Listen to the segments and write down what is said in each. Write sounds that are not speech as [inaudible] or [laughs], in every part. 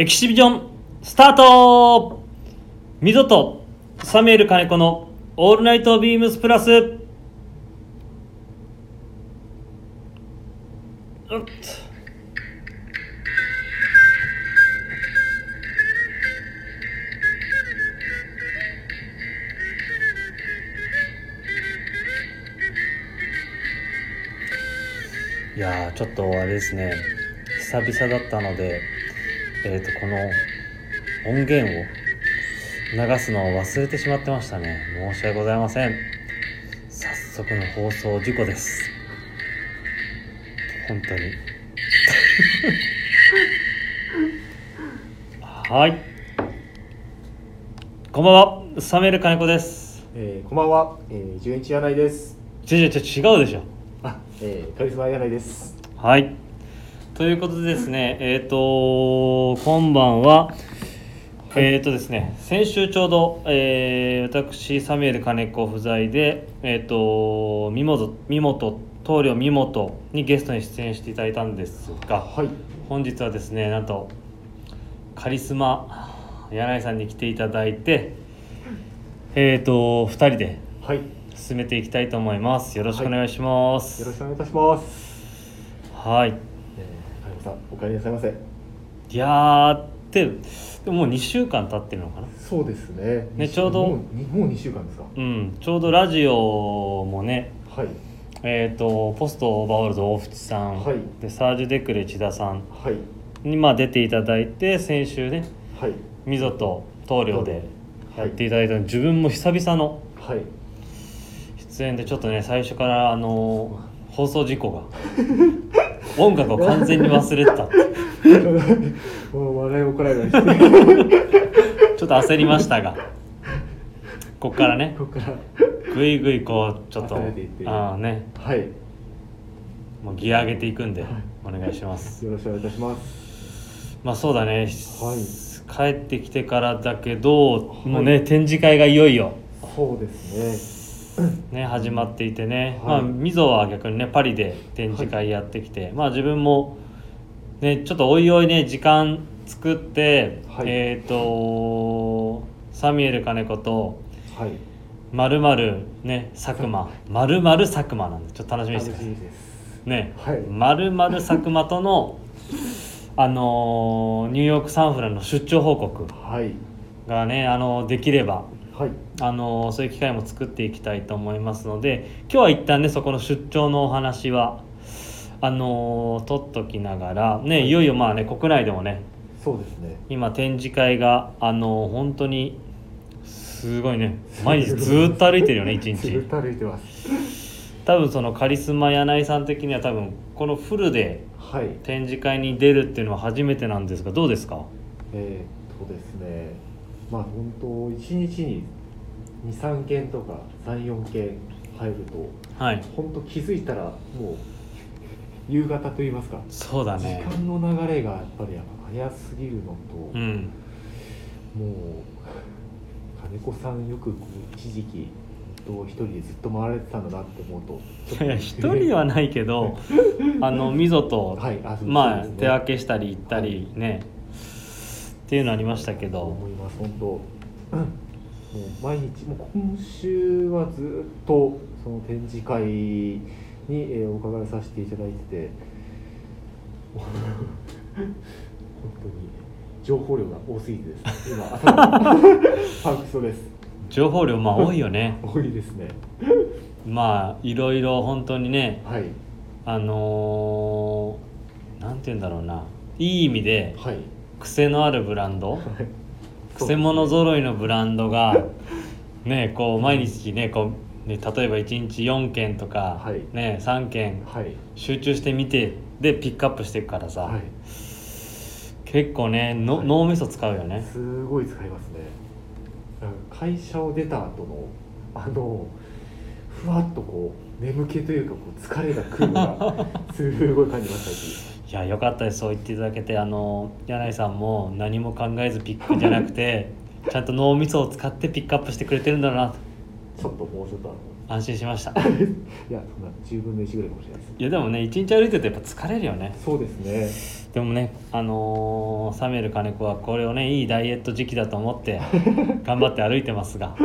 エキシビジョンスタート。ミゾとサミュエル金子のオールナイトビームスプラス。うっいやーちょっとあれですね。久々だったので。えっ、とこの音源を流すのを忘れてしまってましたね。申し訳ございません。早速の放送事故です。本当に。[laughs] はい。こんばんは。サメール金子です。えー、こんばんは、えー、純一柳井です。ちょちょちょ違うでしょ。あ、えー、カリスマ柳井です。はい。ということでですね、えっ、と、今晩は、えっ、とですね、先週ちょうど、えー私、サミュエル金子不在で、えっ、と、三本、三本、棟梁三本にゲストに出演していただいたんですが、はい。本日はですね、なんと、カリスマ、柳井さんに来ていただいて、えっ、と、二人ではい。よ進めていきたいと思います。よろしくお願いします。ろしくお願いいたします。はい。さん、お帰りなさいませ。いやーってでももう2週間経ってるのかな？そうですね。ねちょうどもうにもう二週間ですか。うんちょうどラジオもねはい。えっ、とポストオーバーオールド大淵さん、はいでサージュ・デクレ千田さんはい。にまあ出ていただいて先週ねはい。溝と棟梁でやっていただいたの、自分も久々のはい。出演でちょっとね最初からあの放送事故が [laughs] 音楽を完全に忘れてたもう笑いをこらえない。[laughs] ちょっと焦りましたがこっからねここから。ぐいぐいこうちょっとああねはい。もうギア上げていくんではいお願いしますよろしくお願いいたします。まあそうだね、はい帰ってきてからだけど、もうね展示会がいよいよそうですね。ね始まっていてね、はい。まあ溝は逆にねパリで展示会やってきて、まあ自分もねちょっとおいおいね時間作って、はい。えっ、とサミュエル金子とはい。まるまるね佐久間。まるまる佐久間なんでちょっと楽しみにしてください。ね、はい。まるまる佐久間との [laughs] あのーニューヨークサンフランの出張報告はい。がねあのーできればはい。あのーそういう機会も作っていきたいと思いますので今日は一旦ねそこの出張のお話はあのー取っときながらねいよいよまあね国内でもねそうですね。今展示会があのー本当にすごいね毎日ずーっと歩いてるよね [laughs] 一ずっ日と歩いてます。多分そのカリスマ柳井さん的には多分このフルではい。展示会に出るっていうのは初めてなんですがどうですか？えーっとですねまあ本当1日に23件とか34件入るとはい。本当気づいたらもう夕方といいますか、そうだね。時間の流れがやっぱり早すぎるのと、うん。もう金子さんよく一時期と一人でずっと回られてたんだなって思うといや一人はないけど [laughs] あの溝と、はいあそうまあ手分けしたり行ったりね、っていうのありましたけど。思います本当。もう毎日もう今週はずっとその展示会に、えーお伺いさせていただいてて。本当に情報量が多すぎてですね。今頭がパンクしそうです。情報量まあ多いよね。多いですね。まあいろいろ本当にねはい。あのーなんて言うんだろうな。いい意味ではい癖のあるブランド？はい。癖者揃いのブランドがね。こう毎日ねこうね例えば1日4件とか、はい。ね3件はい。集中して見てでピックアップしていくからさ、はい。結構ねの、はい。脳みそ使うよね。すごい使いますね。なんか会社を出た後のあのふわっとこう眠気というかこう疲れがくるのが [laughs] すごい感じましたしいやよかったです。そう言っていただけてあの柳井さんも何も考えずピックじゃなくて [laughs] ちゃんと脳みそを使ってピックアップしてくれてるんだろうなと。ちょっともうちょっと安心しました。[laughs] いやそんな10分の1ぐらいかもしれないです。いやでもね一日歩いてるとやっぱ疲れるよね。そうですね。でもねあのーサミュエル金子はこれをねいいダイエット時期だと思って [laughs] 頑張って歩いてますが。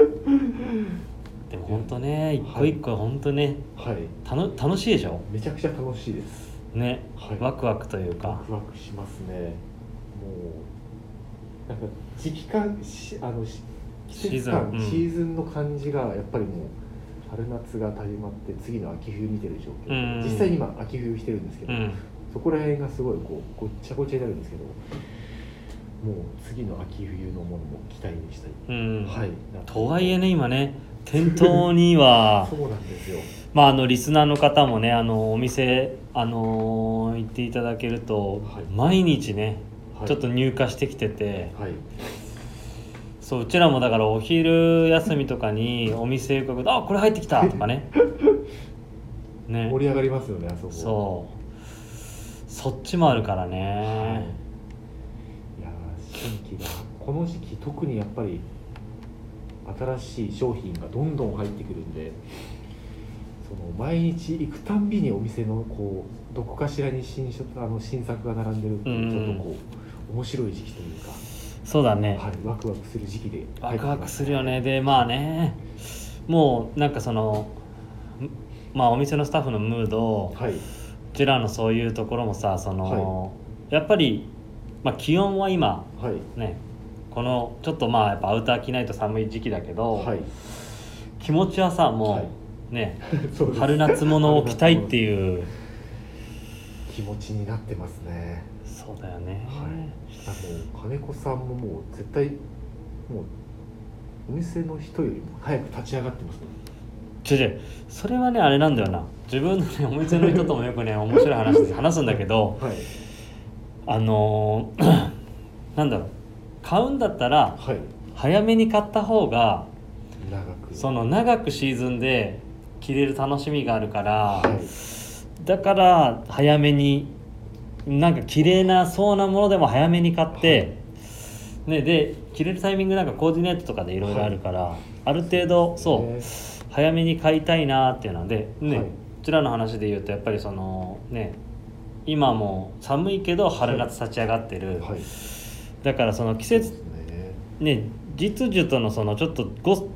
でも本当ね一個一個本当ねはい。たの楽しいでしょ？めちゃくちゃ楽しいですね、はい。ワクワクというワかクワクしますね。もうなんか時期感しあのし季節感シーシーズンの感じがやっぱりもう春夏が始まって次の秋冬見てる状況、うん。実際に今秋冬してるんですけど、うん。そこら辺がすごいこうごっちゃごちゃになるんですけどもう次の秋冬のものも期待にしたい、うん。はい。とはいえね今ね店頭には [laughs] そうなんですよまああのリスナーの方もねあのお店あのー行っていただけると、はい。毎日ね、はい。ちょっと入荷してきててはい。そううちらもだからお昼休みとかにお店伺うと「あこれ入ってきた」とかね。[laughs] ね。盛り上がりますよねあそこ。そう。そっちもあるからはい。ね、いやー新規がこの時期特にやっぱり新しい商品がどんどん入ってくるんでその毎日行くたんびにお店のこうどこかしらに新書あの新作が並んでるっていうちょっとこう面白い時期というか、そうだね、はい、ワクワクする時期で。ワクワクするよね。でまあね。もうなんかそのんまあお店のスタッフのムード、はい。うちらのそういうところもさその、やっぱり、まあ、気温は今はい。ねこのちょっとまあやっぱアウター着ないと寒い時期だけど、はい。気持ちはさもう、はいね [laughs] 春夏物を着たいってういう。気持ちになってますね。そうだよね、はい。あの金子さんももう絶対もうお店の人よりも早く立ち上がってますね違う違う。それはねあれなんだよな。自分のねお店の人ともよくね面白い話で話すんだけどはい。あのー [clears throat] なんだろう。買うんだったらはい。早めに買った方が長く。その長くシーズンで着れる楽しみがあるから、はい。だから早めになんか綺麗なそうなものでも早めに買って、ね、で着れるタイミングなんかコーディネートとかでいろいろあるから、ある程度そうね。早めに買いたいなっていうので、ねはい。こちらの話で言うとやっぱりそのね今も寒いけど春夏立ち上がってる、はい。だからその季節ね。ね実需とのそのちょっとご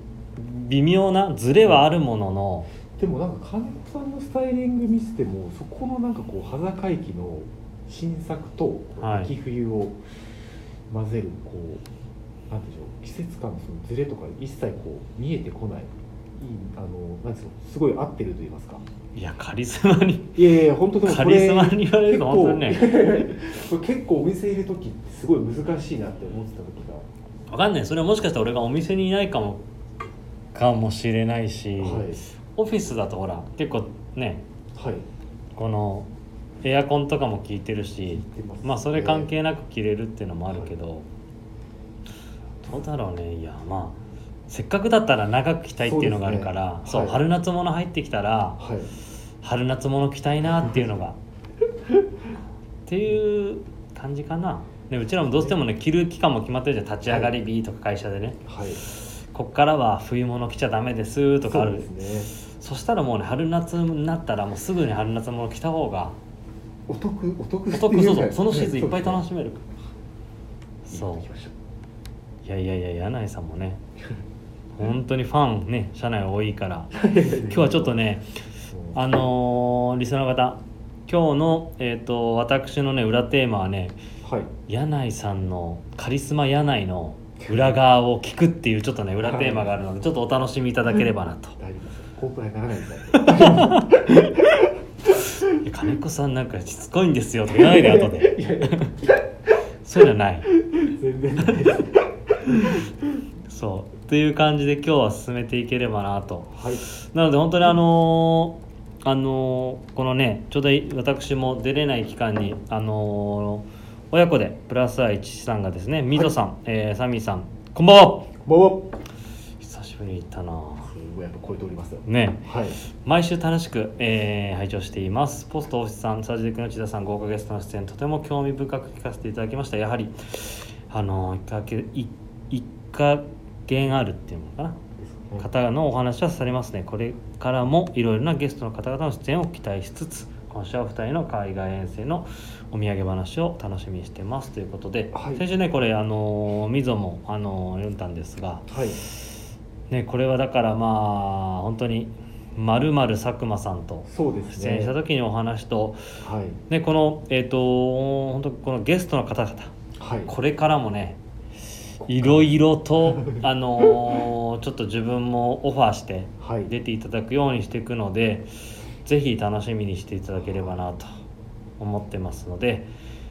微妙なズレはあるものの、でもなんか金子さんのスタイリング見せてもそこのなんかこう端境期の新作とはい。秋冬を混ぜるこうなんでしょう季節感のそのズレとか一切こう見えてこない。いいあのなんですかすごい合ってると言いますか。いやカリスマにいやいや本当でもカリスマに言われると本当にね。結構 [laughs] これ結構お店いる時ってすごい難しいなって思ってた時が。わかんない。それはもしかしたら俺がお店にいないかもかもしれないし、はい。オフィスだとほら結構ねはい。このエアコンとかも効いてるしね。まあそれ関係なく着れるっていうのもあるけど、どうだろうね。いやまあせっかくだったら長く着たいっていうのがあるからそう,、ね。はい。春夏物入ってきたらはい。春夏物着たいなっていうのが [laughs] っていう感じかな、ね、うちらもどうしてもね着る期間も決まってるじゃん。立ち上がり日とか会社でね、はいこっからは冬物着ちゃダメですとかある。そうですね。そしたらもうね春夏になったらもうすぐに春夏物着た方がお得お得お得そうそう。そのシーズンいっぱい楽ししめるそう。いやいやいや柳井さんもね [laughs] 本当にファンね社内多いから。今日はちょっとねあのーリスナーの方今日の、えー、と私のね裏テーマはねはい。柳井さんのカリスマ柳井の裏側を聞くっていうちょっとね裏テーマがあるのでちょっとお楽しみいただければなと。大丈夫。ですコープライならないですねいや金子さんなんかしつこいんですよとか言わないで後で。いやいや。そういうのはない。全然ないです。そう。っていう感じで今日は進めていければなと。はい。なので本当にあのーあのーこのねちょうど私も出れない期間にあのー親子でプラス愛父さんがですねみぞさん、えーサミーさんこんばんは。も久しぶりに行ったなうすごいやっぱ超えておりますよ。ね。はい。毎週楽しく、えー拝聴しています。ポストオフィスさんサージデクの千田さん豪華ゲストの出演とても興味深く聞かせていただきました。やはりあのー一かけい一か減あるっていうのかな。方のお話はされますね。これからもいろいろなゲストの方々の出演を期待しつつ今週はお二人の海外遠征のお土産話を楽しみにしてますということで、はい。先週ねこれあのみぞもあの読んだんですが、はい。ね、これはだからまあ本当にまるまる佐久間さんと出演した時にお話と、はい。ね、このえっ、と本当このゲストの方々はい。これからもねいろいろと [laughs] あのーちょっと自分もオファーしてはい。出ていただくようにしていくのでぜひ楽しみにしていただければなと思ってますので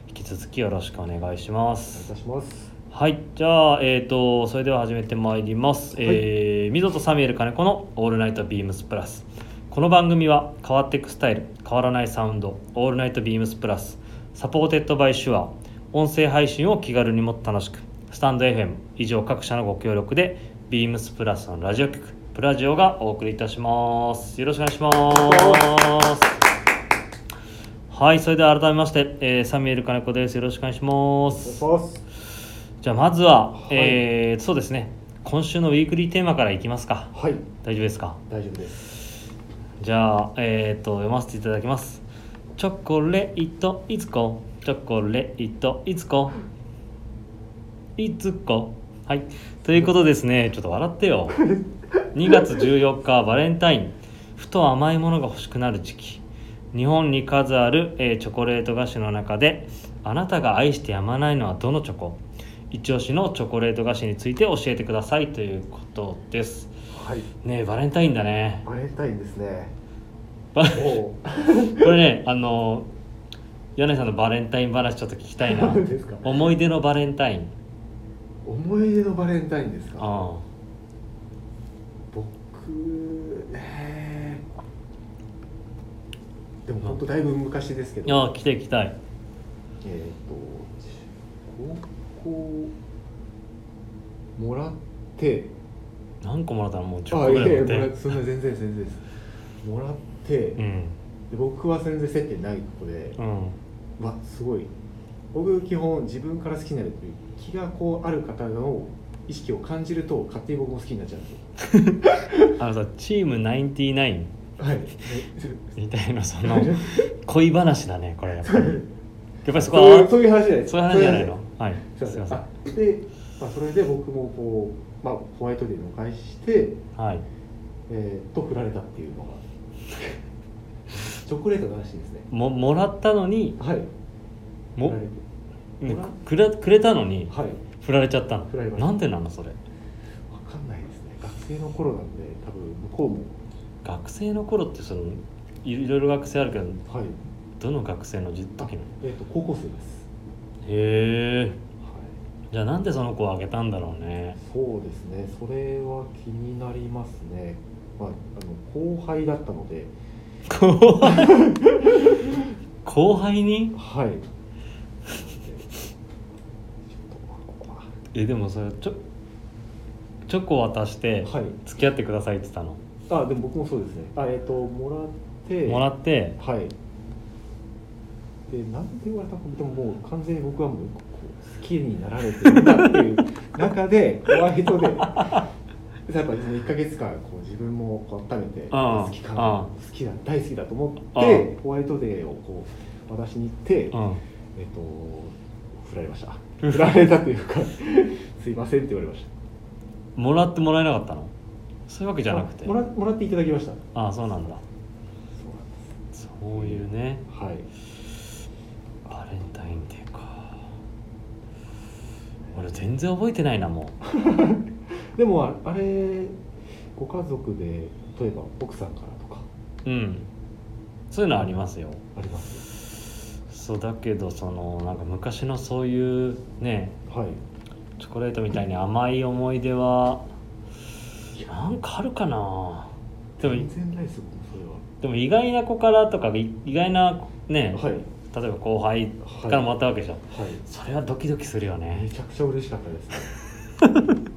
引き続きよろしくお願いしまお願いすいたします。はいじゃあえっ、とそれでは始めてまいります、えー、 MZOとサミュエル金子の「All Night BEAMS+」この番組は変わっていくスタイル変わらないサウンド「All Night BEAMS+」Supported by Shure音声配信を気軽にもっと楽しく。スタンド FM 以上各社のご協力でビームスプラスのラジオ局プラジオがお送りいたします。よろしくお願いしますはいそれでは改めまして、えーサミュエル金子です。よろしくお願いします。じゃあまずは、はい。えーそうですね。今週のウィークリーテーマからいきますか。はい。大丈夫ですか？大丈夫です。じゃあえっ、と読ませていただきます。チョコレートいつこ？チョコレートいつこ？いつこ？はい。ということですね。ちょっと笑ってよ。[laughs] 2月14日バレンタイン。ふと甘いものが欲しくなる時期日本に数ある、えーチョコレート菓子の中であなたが愛してやまないのはどのチョコ？一押しのチョコレート菓子について教えてくださいということです。はい。ねえバレンタインだね。バレンタインですね。[laughs] これねあの柳井さんのバレンタイン話ちょっと聞きたいな。思い出のバレンタイン。思い出のバレンタインですか？あ僕えーでも本当だいぶ昔ですけど。あああ聞きたい。聞きたいえっ、と高校もらって。何個もらったの？もう10個ぐらい持って。もらそんな全然全然です。もらって、でうん。僕は全然接点ない子で、うん。わすごい。僕基本自分から好きになるという気がこうある方の意識を感じると勝手に僕も好きになっちゃうんですよ。[laughs] あのさチーム99はい。[laughs] みたいなその恋話だねこれやっぱり。[laughs] やっぱりそこそういうはそういう話じゃない。そういう話じゃないの？はい。すいません。あで、まあ、それで僕もこう、まあ、ホワイトデーのお返しして、はい。えーと振られたっていうのが。[laughs] チョコレートの話ですね。ももらったのにはい。もくれくれたのにはい。振られちゃったの？なんでなのそれ？わかんないですね。学生の頃なんで多分向こうも学生の頃ってそのいろいろ学生あるけどはい。どの学生の時時の？えっ、と高校生です。へえ。はい。じゃあなんでその子をあげたんだろうね。そうですね。それは気になりますね。まああの後輩だったので。後輩？[laughs] 後輩に？はい。えでもそれちょチョコ渡してはい。付き合ってくださいって言ったの、あでも僕もそうですね。あえっ、ともらってもらってはい。でなんで言われたかでももう完全に僕はもうこう好きになられてるんだっていう [laughs] 中でホワイトでやっぱりその1か月間こう自分もこう温めて好きか好きだ大好きだと思ってホワイトデーをこう渡しに行って、うんえっ、と振られました。振られたというか [laughs] すいませんって言われました。もらってもらえなかったの？そういうわけじゃなくて。あもらもらっていただきました。ああそうなんだ。そういうね。はい。バレンタインデーか。俺全然覚えてないなも [laughs] でもああれご家族で例えば奥さんからとか。ううん。そういうのありますよ。あります。そうだけどそのなんか昔のそういうねはい。チョコレートみたいに甘い思い出はなんかあるかな。でも全然ないです僕もそれは。でも意外な子からとかい意外なね、はい。例えば後輩からもらったわけでしょ、はい。それはドキドキするよめねちゃくちゃ嬉しかったですね。[laughs]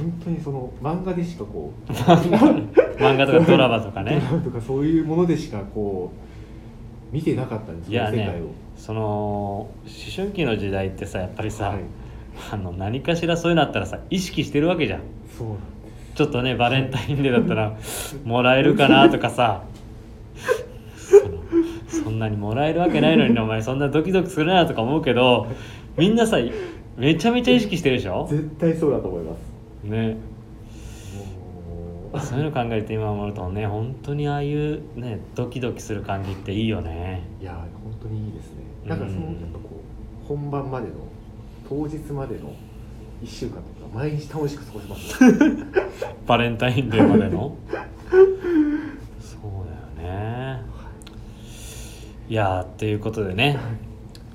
本当にその漫画でしかこう [laughs] 漫画とかドラマとかね。ドラマとかそういうものでしかこう見てなかったんですいやねその世界を。その思春期の時代ってさやっぱりさ、はい。あの何かしらそういうのあったらさ意識してるわけじゃん。そうなんでちょっとねバレンタインデーだったらもらえるかなとかさ。そんなにもらえるわけないのにお前そんなドキドキするなとか思うけどみんなさめちゃめちゃ意識してるでしょ？絶対そうだと思います。ね。そういうの考えて今思うとね本当にああいうねドキドキする感じっていいよね。いや本当にいいですね。なんかそのうんやっぱこう本番までの当日までの1週間とか毎日楽しく過ごします。[laughs] バレンタインデーまでの？そうだよね。い。やーということでね。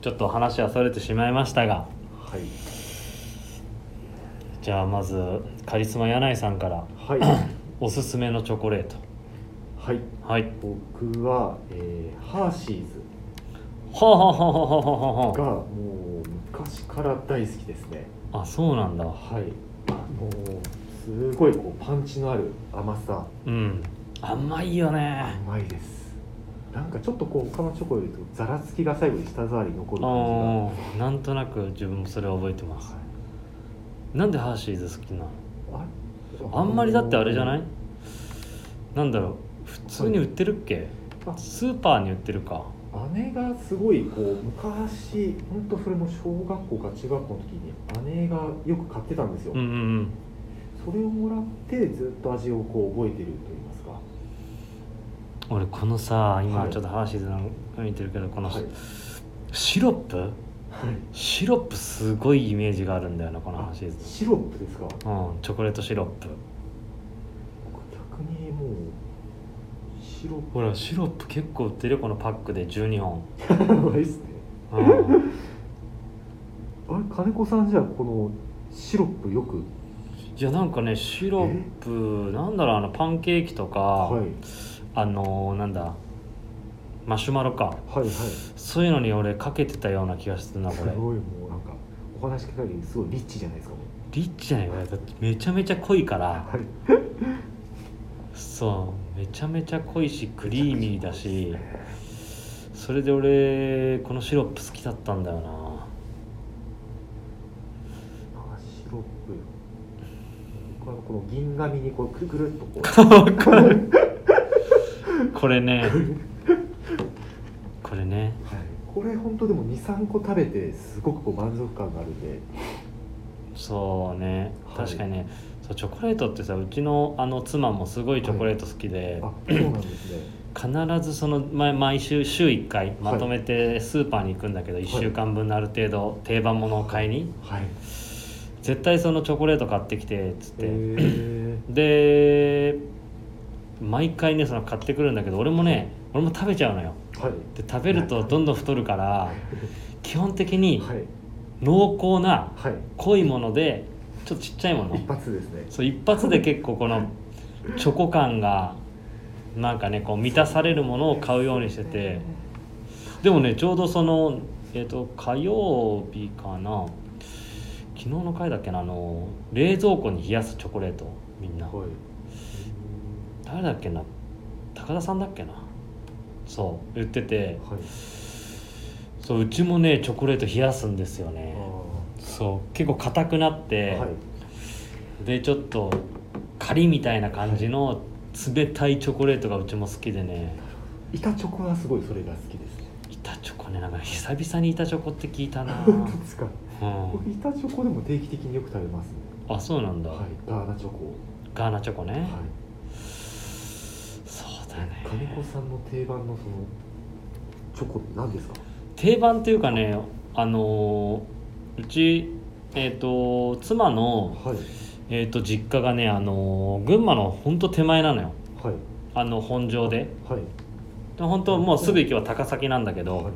ちょっと話はそれてしまいましたが。はい。じゃあまずカリスマ柳井さんからはい。[clears throat] おすすめのチョコレート。はい。はい。僕は、えーハーシーズ。はあはあはあはあはあはがもう昔から大好きですねああそうなんだ。はい。あのすごいこうパンチのある甘さ。うん。甘いよね。甘いです。なんかちょっとこう他のチョコよりとざらつきが最後に舌触りに残る感ああなんとなく自分もそれは覚えてまじすが、なんでハーシーズ好きなの？はいあんまりだってあれじゃない？なんだろう。普通に売ってるっけ、あスーパーに売ってるか姉がすごいこう昔本当それも小学校か中学校の時に姉がよく買ってたんですよ、うんうんうん。それをもらってずっと味をこう覚えてると言いますか。俺このさ今はい。ちょっとハーシーズの見てるけどこの、はい。シロップ？はい。シロップすごいイメージがあるんだよなこのハあーシーズシロップですか？うんチョコレートシロップ僕逆にもうシロッほらシロップ結構売ってるよこのパックで12本。プやばいっすね。うん。あれ金子さんじゃあこのシロップよく？いやなんかねシロップなんだろうあのパンケーキとか、はい。あのーなんだマシュマロか。はいはい。そういうのに俺かけてたような気がするなこれ。すごいもうなんかお話聞く限りすごいリッチじゃないですかもリッチじゃない？これだってめちゃめちゃ濃いから。うはい。そうめちゃめちゃ濃いしクリーミーだしそれで俺このシロップ好きだったんだよな。あシロップ。僕はこの銀紙にこうくるくるっとこう。[laughs] これね。これね。はい、これ本当でも23個食べてすごくこう満足感があるんで。そうね。はい確かにね、そうチョコレートってさうちのあの妻もすごいチョコレート好きで、あそうなんですね。[clears throat] 必ずその毎毎週週1回まとめてスーパーに行くんだけど、1週間分のある程度定番ものを買いに、はい。絶対そのチョコレート買ってきてっつって、へで毎回ねその買ってくるんだけど俺もね俺も食べちゃうのよ。ーはい。で食べるとどんどん太るから基本的にはい。濃厚なはい。濃いものでちょっとちっちゃいもの？一発ですね。そう一発で結構このチョコ感がなんかねこう満たされるものを買うようにしてて。でもねちょうどそのえっ、と火曜日かな。昨日の回だっけなあの冷蔵庫に冷やすチョコレートみんな。はい。誰だっけな？高田さんだっけな？そう言ってて。はい。そううちもねチョコレート冷やすんですよあねーそう。結構硬くなって、はい。でちょっと仮みたいな感じの冷たいチョコレートがうちも好きでね。板チョコはすごいそれが好きですね。板チョコねなんか久々に板チョコって聞いたな、本当ですかうん。僕、板チョコでも定期的によく食べますね。あそうなんだ、はい。ガーナチョコ。ガーナチョコね、はい。そうだね。金子さんの定番のそのチョコって何ですか？定番っていうかねあのーうちえっ、と妻の、はい。えー、と実家がねあのー群馬のほんと手前なのよ。はい。あの本庄で。はい。で本当もうすぐ行けば高崎なんだけど、はい。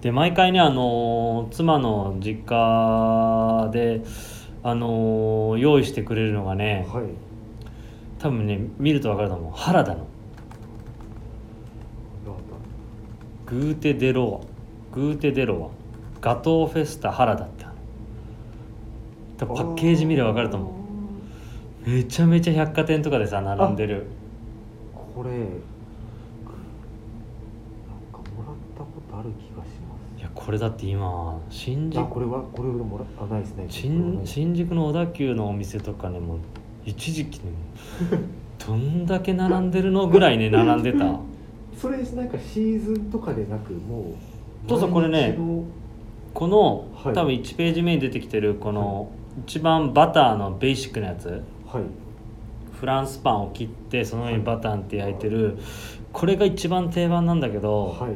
で毎回ねあのー妻の実家であのー用意してくれるのがねはい。多分ね見ると分かると思う。原田の。グーテデロアグーテデロアガトーフェスタ原田ってパッケージ見れば分かると思う。めちゃめちゃ百貨店とかでさ並んでる。これなんかもらったことある気がしまいやこれだって今新宿これはこれ俺もらあないですね。新新宿の小田急のお店とかにも一時期ね [laughs] どんだけ並んでるのぐらいね並んでた。[laughs] それなんかシーズンとかでなくもうそうそうこれねこの、はい。多分1ページ目に出てきてるこの、一番バターのベーシックなやつ。はい。フランスパンを切ってその上にバターって焼いてる、これが一番定番なんだけど、はい。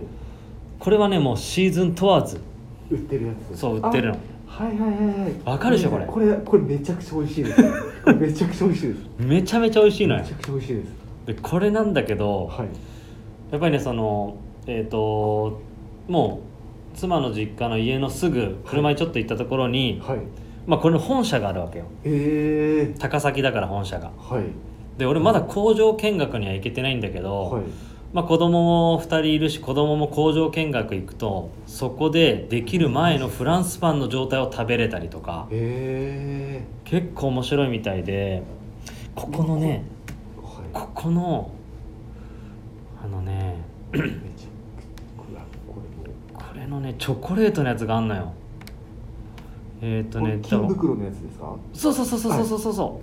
これはねもうシーズン問わず。売ってるやつ。そう売ってるの。あはいはいはいはい。わかるでしょこれこれ。これめちゃくちゃ美味しいです。[laughs] めちゃくちゃ美味しいです。めちゃめちゃ美味しいのよ。めちゃくちゃ美味しいです。でこれなんだけど、はい。やっぱりねそのえっ、ともう妻の実家の家のすぐ車にちょっと行ったところに、はい。まあこれの本社があるわけよ。ええ高崎だから本社が。はい。で俺まだ工場見学には行けてないんだけど、はい。まあ、子供も2人いるし子供も工場見学行くとそこでできる前のフランスパンの状態を食べれたりとかえ結構面白いみたいでここのねえはい。ここのあのねめちゃくちゃうわこれもこれのねチョコレートのやつがあんのよ。えっ、とこれね金袋のやつですか？そうそうそうそうそうそうそ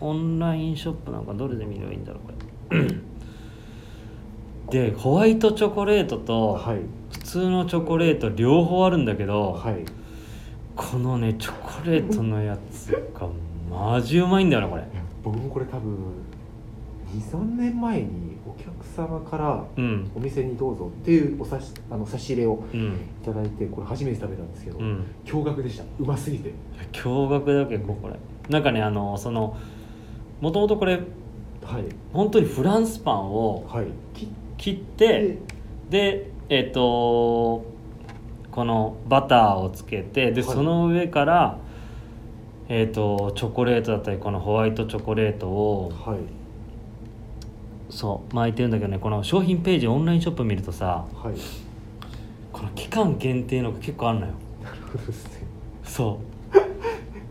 う、オンラインショップなんかどれで見ればいいんだろうこれ。[coughs] でホワイトチョコレートとはい。普通のチョコレート両方あるんだけど、はい。このねチョコレートのやつがマジうまいんだよねこれ。僕もこれ多分23年前に様からうん。お店にどうぞっていうお差しあの差し入れをうん。いただいてこれ初めて食べたんですけど、うん。驚愕でした。うますぎて。驚愕だけどこれ。なんかねあのそのもともとこれはい。本当にフランスパンをはい。切っ切ってでえっ、とこのバターをつけてで、はい。その上からえっ、とチョコレートだったりこのホワイトチョコレートをはいそう巻いてるんだけどねこの商品ページオンラインショップ見るとさはい。この期間限定のが結構あるのよ。なるほどですね。そ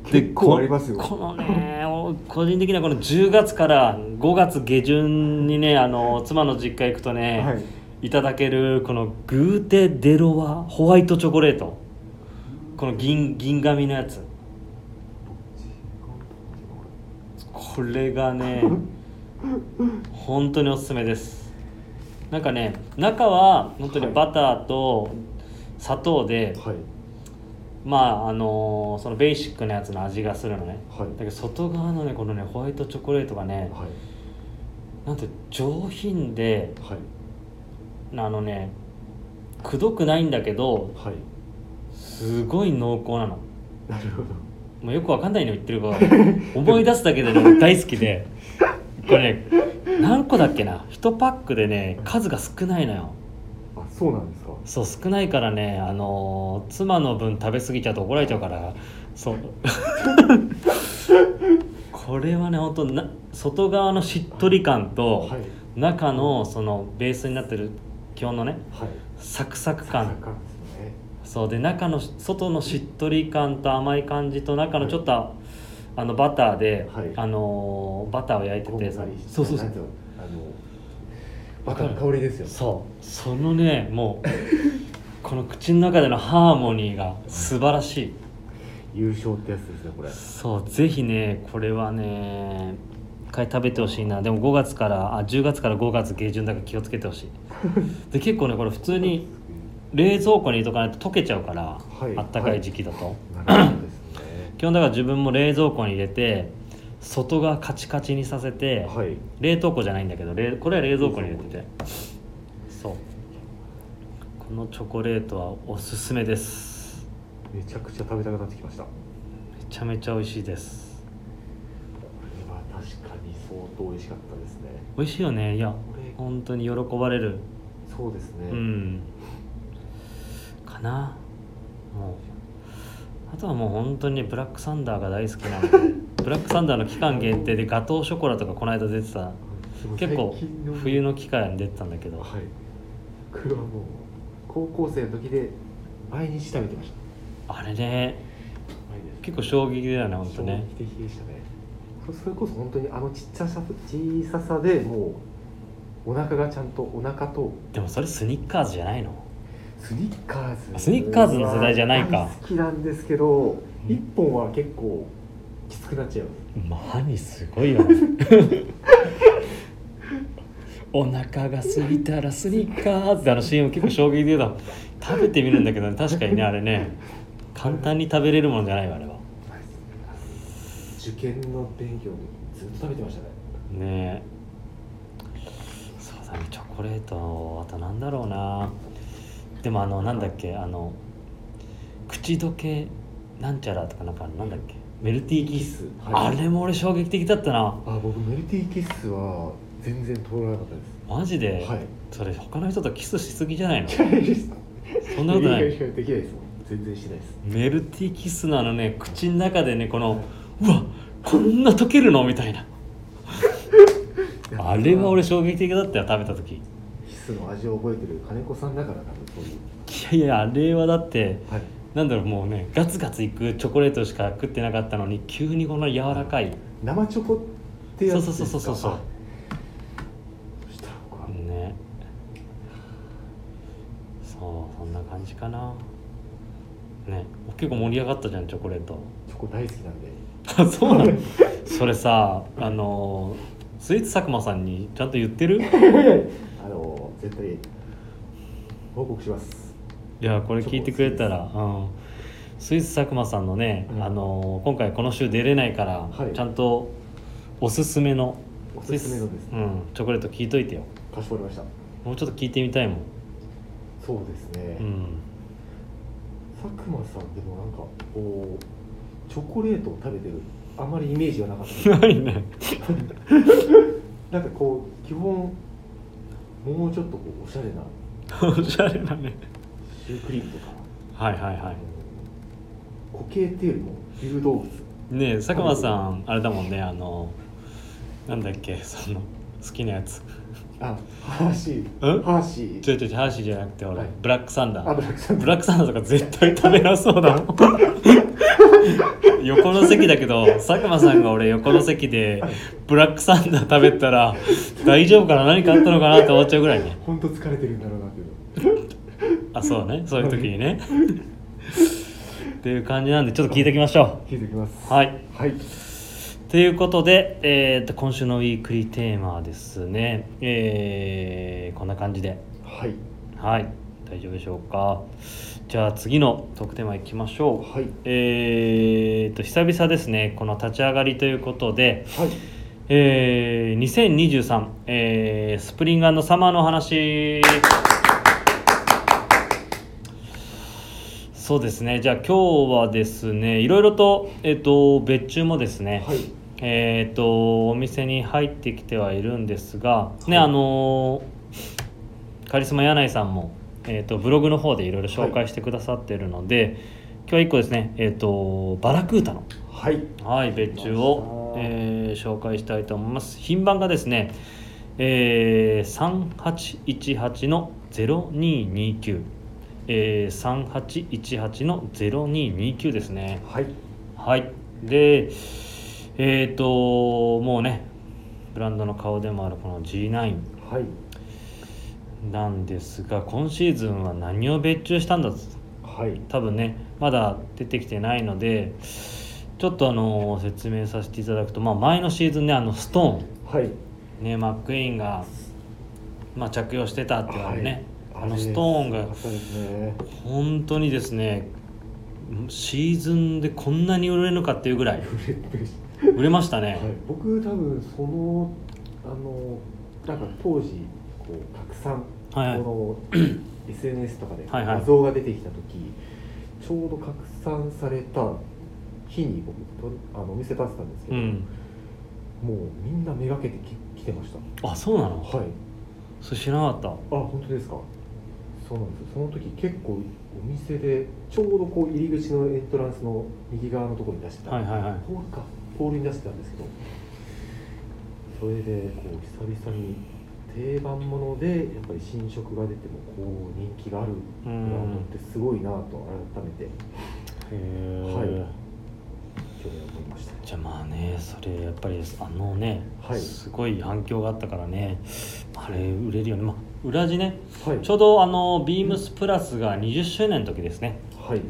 う。[laughs] 結構ありますよ。ここのねお個人的にはこの10月から5月下旬にねあの妻の実家行くとね、はい。い、ただけるこのグーテ・デ・ロワホワイトチョコレート。この銀銀紙のやつ。これがね [laughs] 本当におすすめです。なんかね中は本当にバターと砂糖で、はい。まああのそのベーシックなやつの味がするのね。はい。だけど外側のねこのねホワイトチョコレートがねはい。なんて上品ではい。あのねくどくないんだけどはい。すごい濃厚なの。なるほど。もうよくわかんないの言ってるから思い出すだけでね大好きで [laughs] これね何個だっけな？1パックでね数が少ないのよ。あそうなんですか。そう少ないからねあのー妻の分食べ過ぎちゃうと怒られちゃうからそう。[laughs] これはね本当な外側のしっとり感とはい。中のそのベースになってる基本のねはい。サクサク感。そうで中の外のしっとり感と甘い感じと中のちょっと、あのバターで、はい。あのーバターを焼いてて。そうそうそう。あのバターの香りですよ。そう。そのねもう [laughs] この口の中でのハーモニーが素晴らしい。優勝ってやつですねこれ。そうぜひねこれはね一回食べてほしいな。でも5月からあ10月から5月下旬だから気をつけてほしい。[laughs] で結構ねこれ普通に冷蔵庫に入れとかないと溶けちゃうから、はい。あったかい時期だと、なるほど。ですね基本だから自分も冷蔵庫に入れて外側カチカチにさせて、はい。冷凍庫じゃないんだけど冷これは冷蔵庫に入れてて。そう。このチョコレートはおすすめです。めちゃくちゃ食べたくなってきました。こめちゃめちゃ美味しいです。れは確かに相当美味しかったですね。美味しいよね。いや本当に喜ばれる。そうですね、うん。かな。もうあとはもう本当にブラックサンダーが大好きなので [laughs] ブラックサンダーの期間限定でガトーショコラとかこの間出てた。結構冬の期間に出てたんだけど。はい。これはもう高校生の時で毎日食べてました。あれね。結構衝撃だよね本当衝ね撃的でしたね。そそれこそ本当にあのちっちゃさ小ささでもうお腹がちゃんとお腹と。でもそれスニッカーズじゃないの？スニッカーズ。スニッカーズの世代じゃないか。大好きなんですけど一本は結構きつくなっちゃうマニすごいよね。[laughs] お腹が空いたらスニッカーズ。ってあの CM 結構衝撃でだ食べてみるんだけど、ね、確かにねあれね。簡単に食べれるものじゃないわあれは。受験の勉強ずっと食べてましたね。ねえ。そうだねチョコレート。あとなんだろうなでもあのなんだっけあの口どけなんちゃらとかなんかなんだっけ？メルティーキッス、はい。あれも俺衝撃的だったな。あ僕メルティーキッスは全然通らなかったです。マジで、はい。それ他の人とキスしすぎじゃないの？そそんなことない。できないです全然しないです。メルティーキスのあのね口の中でねこのうわこんな溶けるの？みたいな。[laughs] あれは俺衝撃的だったよ食べた時。キスの味を覚えてる金子さんだからいやいやあれはだってはい。なんだろうもうねガツガツいくチョコレートしか食ってなかったのに急にこの柔らかい。生チョコってやつですか？そうそうそうそうそう。ね。そうそんな感じかな。ね結構盛り上がったじゃんチョコレート。チョコ大好きなんで。あそうなの？それさあのスイーツ佐久間さんにちゃんと言ってる？あの絶対報告します。いやこれ聞いてくれたら、うん、スイーツ佐久間さんのね、うん。あの今回この週出れないから、はい。ちゃんとおすすめのおすすめのです。ねうん、チョコレート聞いといてよ。かしこまりました。もうちょっと聞いてみたいもん、そうですね、うん、佐久間さんでもなんかこうチョコレートを食べてるあまりイメージがなかった。[laughs] ないね。[laughs] なんかこう基本もうちょっとこうおしゃれな [laughs] おしゃれなね。シュークリームとか。はいはいはい。固形っていうよりも流動物ねえ佐久間さんあれだもんねあのなんだっけその好きなやつ。あハーシー。うん？ハーシー。ちょいちょいハーシーじゃなくて俺、はい。ブラックサンダー。あブラックサンダー。ブラックサンダーとか絶対食べなそうだもん [laughs] 横の席だけど佐久間さんが俺横の席でブラックサンダー食べたら大丈夫かな？何かあったのかな？って思っちゃうぐらいね。本当疲れてるんだろうなっていう。のあそうね。そういう時にね。っていう感じなんでちょっと聞いておきましょ聞いてきます。うはい。はい。ということで、えー、と今週のウィークリーテーマはですね、えーこんな感じで。はい。はい。大丈夫でしょうか？じゃあ次のトークテーマいきましょう。はい。えー、と久々ですね。この立ち上がりということで、はい。えー、2023、えースプリングサマーの話。そうですね。じゃあ今日はですねいろいろと,、えー、と別注もですね、はい。えー、とお店に入ってきてはいるんですが、ねはい。あのーカリスマ柳井さんも、えー、とブログの方でいろいろ紹介してくださってるので、今日は1個ですね、えー、とバラクータのはい。はい、別注を、えー紹介したいと思います。品番がですね、えー、3818の0229、えー、3818の0229ですね。はい。はい。で、えっ、と、もうね、ブランドの顔でもあるこの G9 はいなんですが、今シーズンは何を別注したんだと。はい。多分ねまだ出てきてないのでちょっとあの説明させていただくと、まあ、前のシーズンねあのストはい。ーン、ね、マック・イーンが、まあ、着用してたっていうね、はい。あのストーンがね。本当にですねシーズンでこんなに売れるのかっていうぐらい売れましたね、はい、僕多分そのあのなんか当時こうたくさん、はいはいこの [clears throat] SNS とかで画像が出てきた時、ちょうど拡散された日に僕とあのお店立ってたんですけど、うん。もうみんなめがけてき来てました。あそうなの？はい。それ知らなかった。あ本当ですか？そうなんですよ。その時結構お店でちょうどこう入り口のエントランスの右側のところに出してた、はいはいはい。ホールか。ホールに出してたんですけどそれでこう久々に定番ものでやっぱり新色が出てもこう人気があるブランドってすごいなと改めてへえ、はい。今日思いましたじゃあまあねそれやっぱりあのね、はい。すごい反響があったからねあれ売れるよね、まあ、裏地ねはい。ちょうどあのビームスプラスが20周年の時ですね。はい。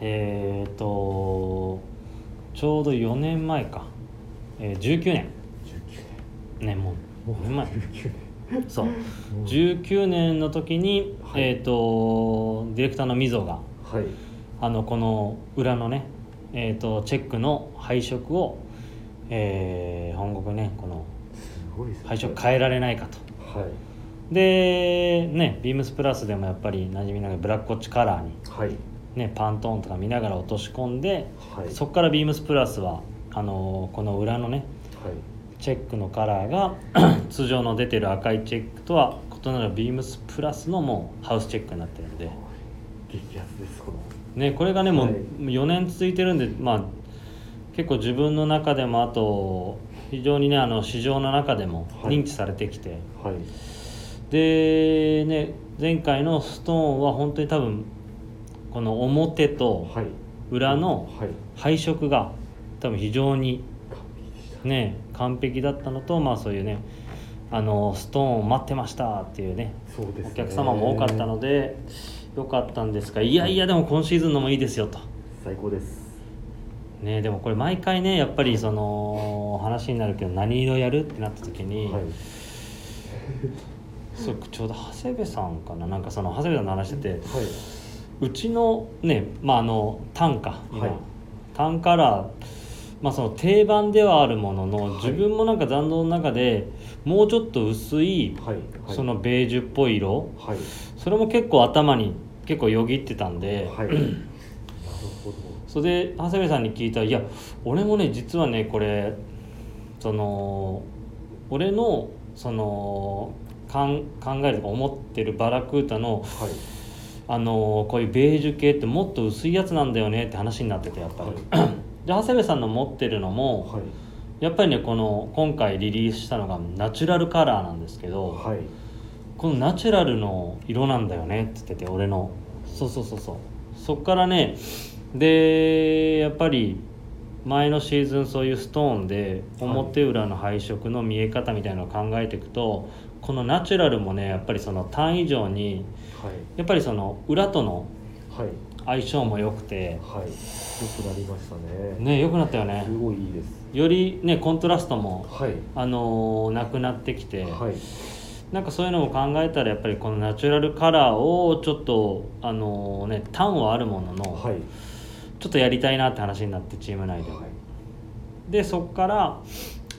えっ、とちょうど4年前か、えー、19年。19ねもうう4年前19年そう。もう19年の時に、はい。えっ、とディレクターの溝がはい。あのこの裏のね、えー、とチェックの配色を、えー本国ねこの配色変えられないかと。はい。でねビームスプラスでもやっぱり馴染みながらブラックウォッチカラーに、はい。ね、パントーンとか見ながら落とし込んで、はい。そこからビームスプラスはあのこの裏のねはいチェックのカラーが [clears throat] 通常の出てる赤いチェックとは異なるビームスプラスのもうハウスチェックになってるんで、激アツですこの。ね、これがねもうはい。4年続いてるんで、まあ、結構自分の中でもあと非常にねあの市場の中でもはい。認知されてきて、はい。でね前回のストーンは本当に多分この表とはい。裏のはい。配色が多分非常にね完璧だったのとまあそういうねあのストーンを待ってましたっていうねね。お客様も多かったのでよかったんですがいやいやでも今シーズンのもいいですよと。最高です。ね、でもこれ毎回ねやっぱりその話になるけど何色やるってなった時に、はい。[laughs] そうちょうど長谷部さんかななんかその長谷部さんの話しててはい。うちのねまああの単価今、はい。単カラーまあその定番ではあるものの、はい。自分もなんか残像の中でもうちょっと薄い、はい。はい。そのベージュっぽい色はい。それも結構頭に結構よぎってたんで、はい。[clears throat] なるほど。それで長谷部さんに聞いたら「いや俺もね実はねこれその俺のそのかん考えるとか思ってるバラクータのはい。あのこういうベージュ系ってもっと薄いやつなんだよねって話になっててやっぱり。で長谷部さんの持ってるのも、はい。やっぱりねこの今回リリースしたのがナチュラルカラーなんですけど、はい。このナチュラルの色なんだよねって言ってて俺の。そうそうそうそう。そっからねでやっぱり前のシーズンそういうストーンで表裏の配色の見え方みたいなのを考えていくとこのナチュラルもねやっぱりその単以上にはい。やっぱりその裏とのはい相性も良くて。はい。良くなりましたね。ね良くなったよね。すごいいいです。よりねコントラストもはい。あのーなくなってきて、はい。なんかそういうのも考えたらやっぱりこのナチュラルカラーをちょっとあのね単はあるものの、はい。ちょっとやりたいなって話になってチーム内で、はい。でそこから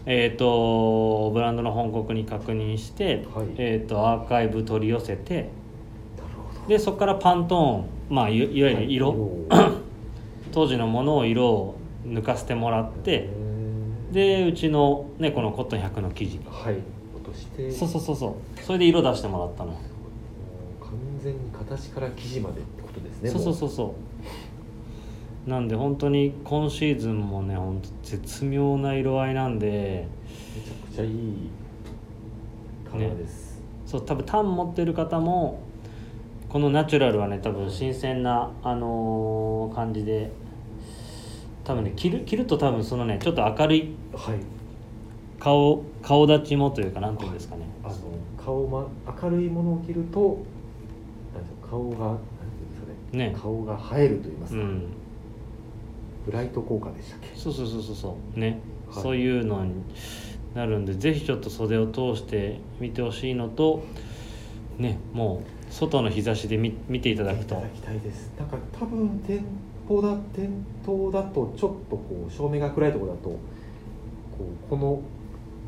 えー、とブランドの本国に確認して、はい。えー、とアーカイブ取り寄せてでそこからパントーン、まあ、いいわゆる色、はい当時のものを色を抜かせてもらってでうちの、ね、このコットン100の生地はい。落として。そうそうそうそう。それで色出してもらったの。完全に形から生地までってことですねそうそううそうそう。なんで本当に今シーズンもね本当絶妙な色合いなんで。めちゃくちゃいいカラーです、そう多分タン持ってる方もこのナチュラルはね多分新鮮な、あのー感じで多分ね着る着ると多分そのねちょっと明るいはい。顔顔立ちもというかなんていうんですかね。あの顔ま明るいものを着ると顔がなんていうんですかね。ね。顔が映えると言いますか、うん。ブライト効果でしたっけ。そうそうそうそうそう。ね、はい。そういうのになるんでぜひちょっと袖を通して見てほしいのとねもう外の日差しで見見ていただくと。いただきたいです。なんか多分店舗だ店頭だとちょっとこう照明が暗いところだとこうこの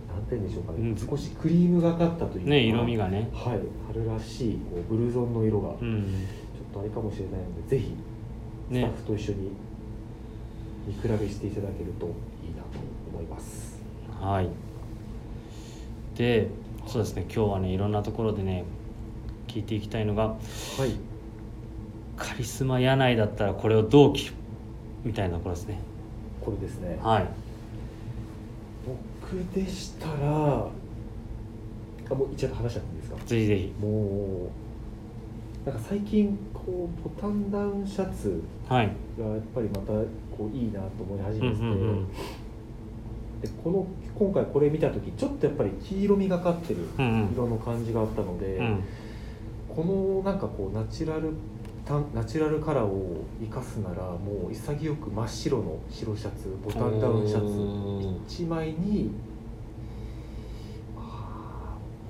なんて言うんでしょうかね、うん。少しクリームがかったというかね色味がね。はい春らしいこうブルゾンの色がちょっうんとあれかもしれないので、ぜひスタねッフと一緒に見比べしていただけるといいなと思います。はい。でそうですね。今日はねいろんなところでね聞いていきたいのがはい。カリスマ柳井だったらこれをどう着るみたいなところですね。これですね。はい。僕でしたらあもう一応話しちゃっていいですか？ぜひぜひ。もうなんか最近こうボタンダウンシャツはい。がやっぱりまたこういいなと思い始うんうめてて、んうん。でこの今回これ見た時ちょっとやっぱり黄色みがかってるうんうん。色の感じがあったので、うんこのなんかこうナチュラルナチュラルカラーを生かすならもう潔く真っ白の白シャツボタンダウンシャツ1枚に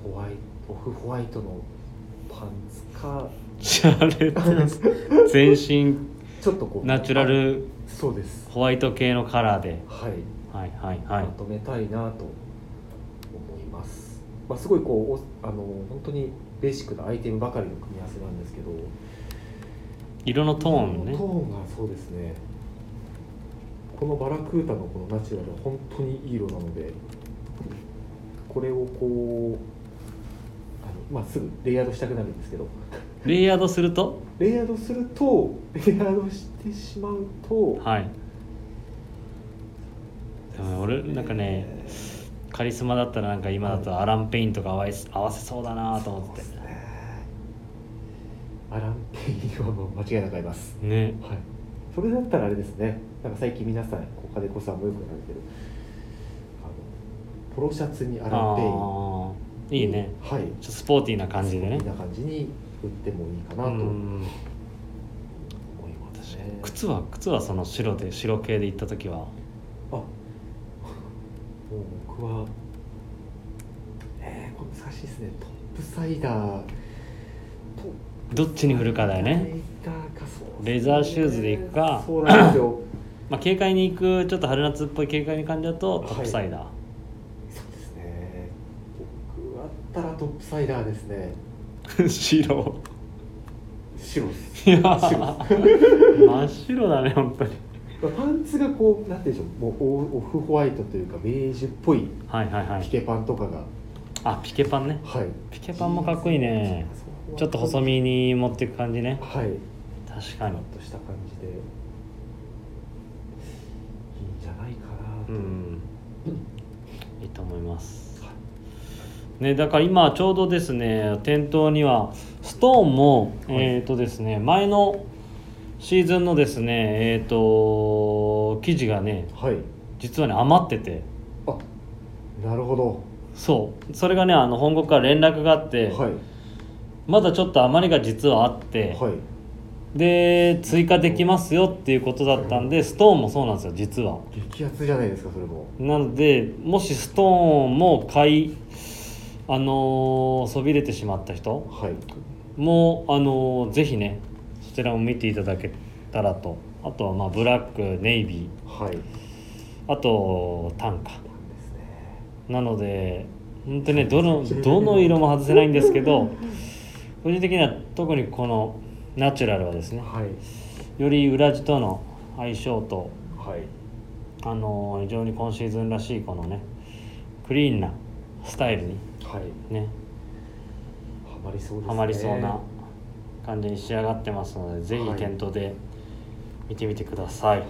ホワイトオフホワイトのパンツかしゃれ全身ちょっとこうナチュラルそうです。ホワイト系のカラーで。はい。はいはいはい。まとめたいなと思います、まあ、すごいこうおあの本当にベーシックなアイテムばかりの組み合わせなんですけど。色のトーンね。トーンがそうですね。このバラクータのこのナチュラルは本当にいい色なのでこれをこうあの、まあ、すぐレイヤードしたくなるんですけど。レイヤードすると？レイヤードするとレイヤードしてしまうと。はい。俺なんかねカリスマだったらなんか今だと Alan Paine とか合わせ合わせそうだなと思って。ね。 Alan Paine はもう間違いなく合います。ね。はい。それだったらあれですね。なんか最近皆さんこう金子さんもよくやられてる。あのポロシャツに Alan Paine。いいね。はい。ちょっとスポーティーな感じでね。こんな感じに振ってもいいかなと思いうんますね靴は靴はその白で白系で行った時は。あ。[laughs] もう僕はえー、これ難しいですね。 Top-Sider。どっちに振るかだよね。レザーシューズで行くか。そうなんですよ。[coughs] まあ軽快に行くちょっと春夏っぽい軽快な感じだと Top-Sider、そうですね。僕だったら Top-Sider ですね。[laughs] 白。白いや白 [laughs] 真っ白だね本当にパンツがこうなんていうんでしょう。もうオオフホワイトというかベージュっぽいはいはいはい。ピケパンとかが。あピケパンね。はい。ピケパンもかっこいいね。ちょっと細身に持っていく感じね。はい。確かに。とした感じで。いいんじゃないかなと、うん。いいと思います。ねだから今ちょうどですね店頭にはストーンも、えっ、とですね前のシーズンのですねえっ、と生地がねはい。実はね余ってて。あなるほど。そう。それがねあの本国から連絡があって、はい。まだちょっと余りが実はあって、はい。で追加できますよっていうことだったんでストーンもそうなんですよ実は。激アツじゃないですかそれも。なのでもしストーンも買いあのーそびれてしまった人はい。もあのーぜひねそちらも見ていただけたらと。あとはまあブラックネイビはい。ーあと短歌。ね。なので本当にねどのどの色も外せないんですけど [laughs] 個人的には特にこのナチュラルはですねはい。より裏地との相性とはい。あのー非常に今シーズンらしいこのねクリーンなスタイルにはい。ねハマりそうですね。ハマりそうな感じに仕上がってますのでぜひはい店頭で見てみてください。はい。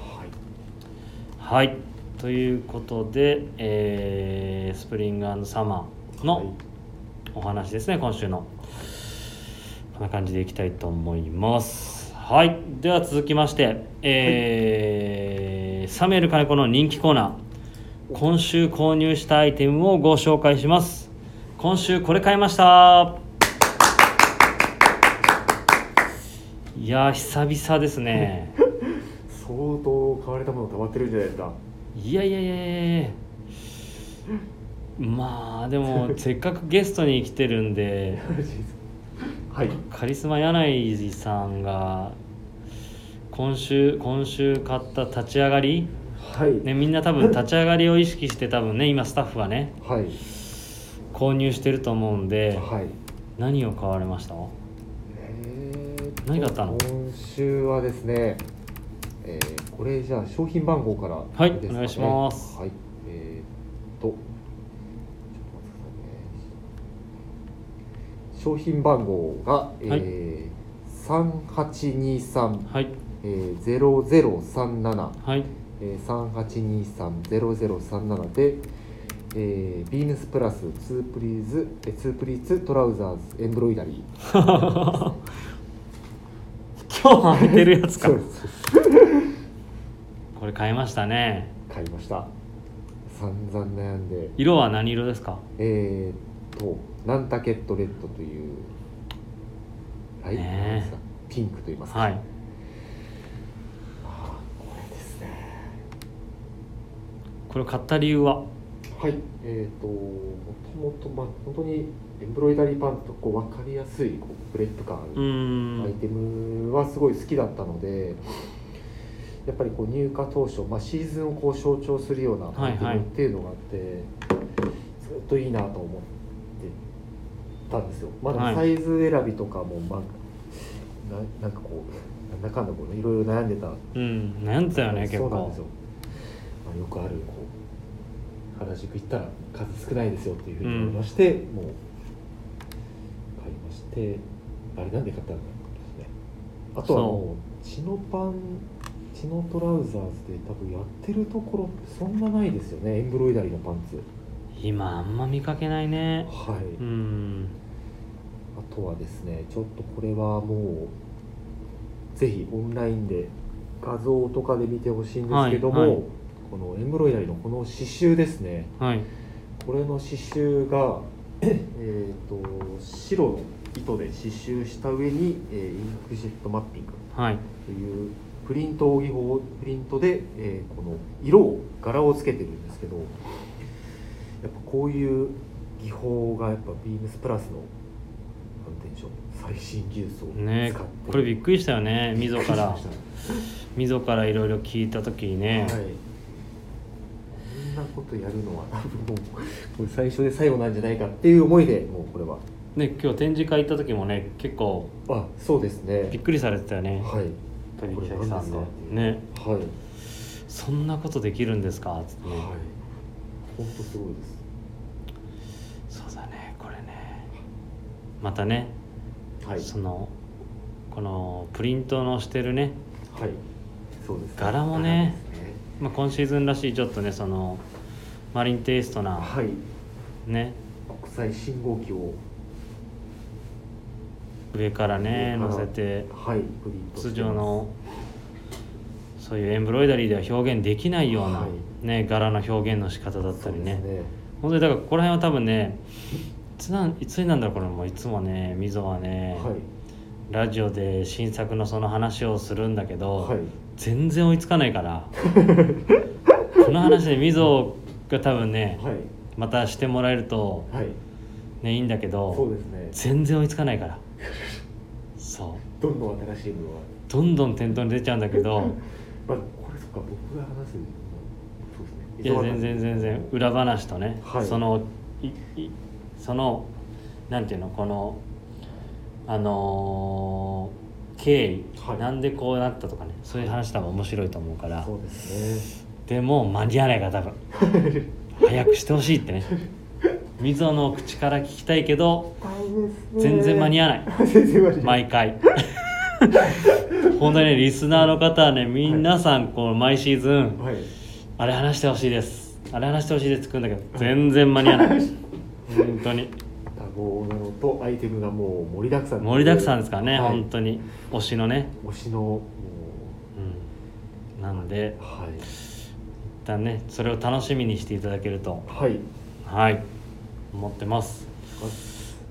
はい、ということで、えースプリングサマーはい。のお話ですね今週の。こんな感じでいきたいと思います。はい、では続きまして、えーサメル金子の人気コーナー。今週購入したアイテムをご紹介します。今週これ買いましたいやー久々ですね。相当買われたもの溜まってるんじゃないですか。いやいやいやいや。いやまあでも [laughs] せっかくゲストに来てるんではい。カリスマ柳井さんが今週今週買った立ち上がり、はい、ね、みんな多分 [laughs] 立ち上がりを意識して多分ね今スタッフはねはい。購入してると思うんではい。何を買われました？何買ったの？今週はですね、えーこれじゃあ商品番号からはいお願いします。はいえー、っと商品番号が、えー、3823はい。えー、0037はい。えー、38230037で、えー、 BEAMS PLUS 2 Pleats えー2 Pleats Trousers Embroidery [laughs] 今日履いてるやつか。これ買いましたね。買いました。散々悩んで。色は何色ですか？えー、と Nantucket Red というライトねピンクと言いますか、はい。これですね。これを買った理由は？はい。えっ、ともともとまあ本当に embroidery パンツとこう分かりやすいこうトラッド感アイテムはすごい好きだったのでやっぱりこう入荷当初、まあ、シーズンをこう象徴するようなアイテムっていうのがあって、ずっといいなと思ってたんですよ。まはい。だサイズ選びとかも、まあ、ななんかこうなんだかんだこういろいろ悩んでた。うん。悩んでたよね結構そうなんですよ、まあ、よくあるこう原宿行ったら数少ないですよっていうふうに思いまして、もう買いましてあれなんで買ったんだですね。あとはもう。チノパンチノトラウザーズで多分やってるところそんなないですよね。エンブロイダリーのパンツ。今あんま見かけないね。はい、うん。あとはですねちょっとこれはもうぜひオンラインで画像とかで見てほしいんですけども、はいはい。このエンブロイダリーのこの刺繍ですね。はい。これの刺繍が [clears throat] えーと白の糸で刺繍した上に、えーインクジェットマッピング。はい。というプリント技法プリントで、えーこの色を柄をつけてるんですけどやっぱこういう技法がやっぱビームスプラスのなんて言うんでしょう最新技術を使って。ねこれびっくりしたよね溝から。びっくりしまし溝からいろいろ聞いた時にね、たはい。こんなことやるのは多分もうこれ最初で最後なんじゃないかっていう思いでもうこれはね今日展示会行った時もね結構あそうですね。びっくりされてたよね。はい。取これ引先さんでね。はい。そんなことできるんですか？つってね、はい。本当すごいです。そうだねこれね。またね、はい。そのこのプリントのしてるね、はい。そうです柄もね柄ですね。まあ、今シーズンらしいちょっとねそのマリンテイストなはい。ね。国際信号機を上からね乗せてはい通常のそういうエンブロイダリーでは表現できないような、はい。ね、柄の表現の仕方だったりね。本当にだからここら辺は多分ねいつなんいつになんだろうこれも。ういつもね溝はね、はい。ラジオで新作のその話をするんだけど、はい。全然追いつかないから [laughs] この話で溝が多分ねはい。またしてもらえると、はい。ね、いいんだけど全然追いつかないからどんどん新しいものはどんどん店頭に出ちゃうんだけど。[laughs] まあこれそっか僕が話すそうですね。いや全然全然裏話とね、はい。そのいいそのなんていうのこのあのー経緯、はい。なんでこうなったとかねそういう話多分面白いと思うから。そうですね。でも間に合わないから多分。[laughs] 早くしてほしいってね溝の口から聞きたいけど全然間に合わない。[laughs] 全然間に合わない。毎回。[laughs] 本当にねリスナーの方はね皆さんこう毎シーズンはい。あれ話してほしいです。あれ話してほしいですってくんだけど全然間に合わない。[laughs] 本当に。多忙なのとアイテムがもう盛りだくさん盛りだくさんですからね、はい。本当に。推しのね。推しのもう。ん。なんでうはい。一旦ねそれを楽しみにしていただけると。はい。はい思ってます。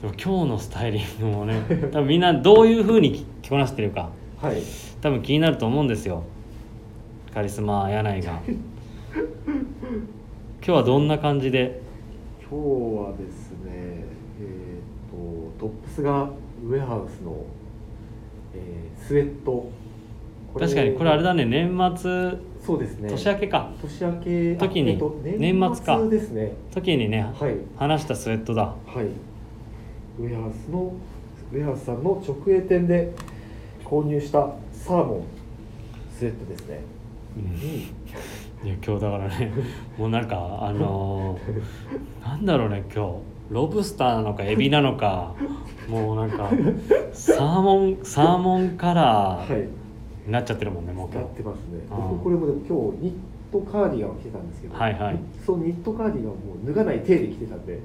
でも今日のスタイリングもね [laughs] 多分みんなどういう風に着こなしてるか。はい。多分気になると思うんですよ。カリスマ柳井が。今日はどんな感じで？今日はですねえっ、とトップスがウェハウスの、えースウェット。確かにこれあれだね。年末そうですね。年明けか。年明け時にあえっと年末か。ですね。時にねはい。話したスウェットだ。はい。ウェハウスのウェハウスさんの直営店で購入したサーモンスウェットですね、いや今日だからね [laughs] もうなんかあのーなんだろうね今日。ロブスターなのかエビなのか。[laughs] もうなんかサーモンサーモンカラはいなっちゃってるもんねもう今使ってますね。うん僕これもでも今日ニットカーディガンを着てたんですけど、はいはい。そのニットカーディガンをもう脱がない体で着てたんで。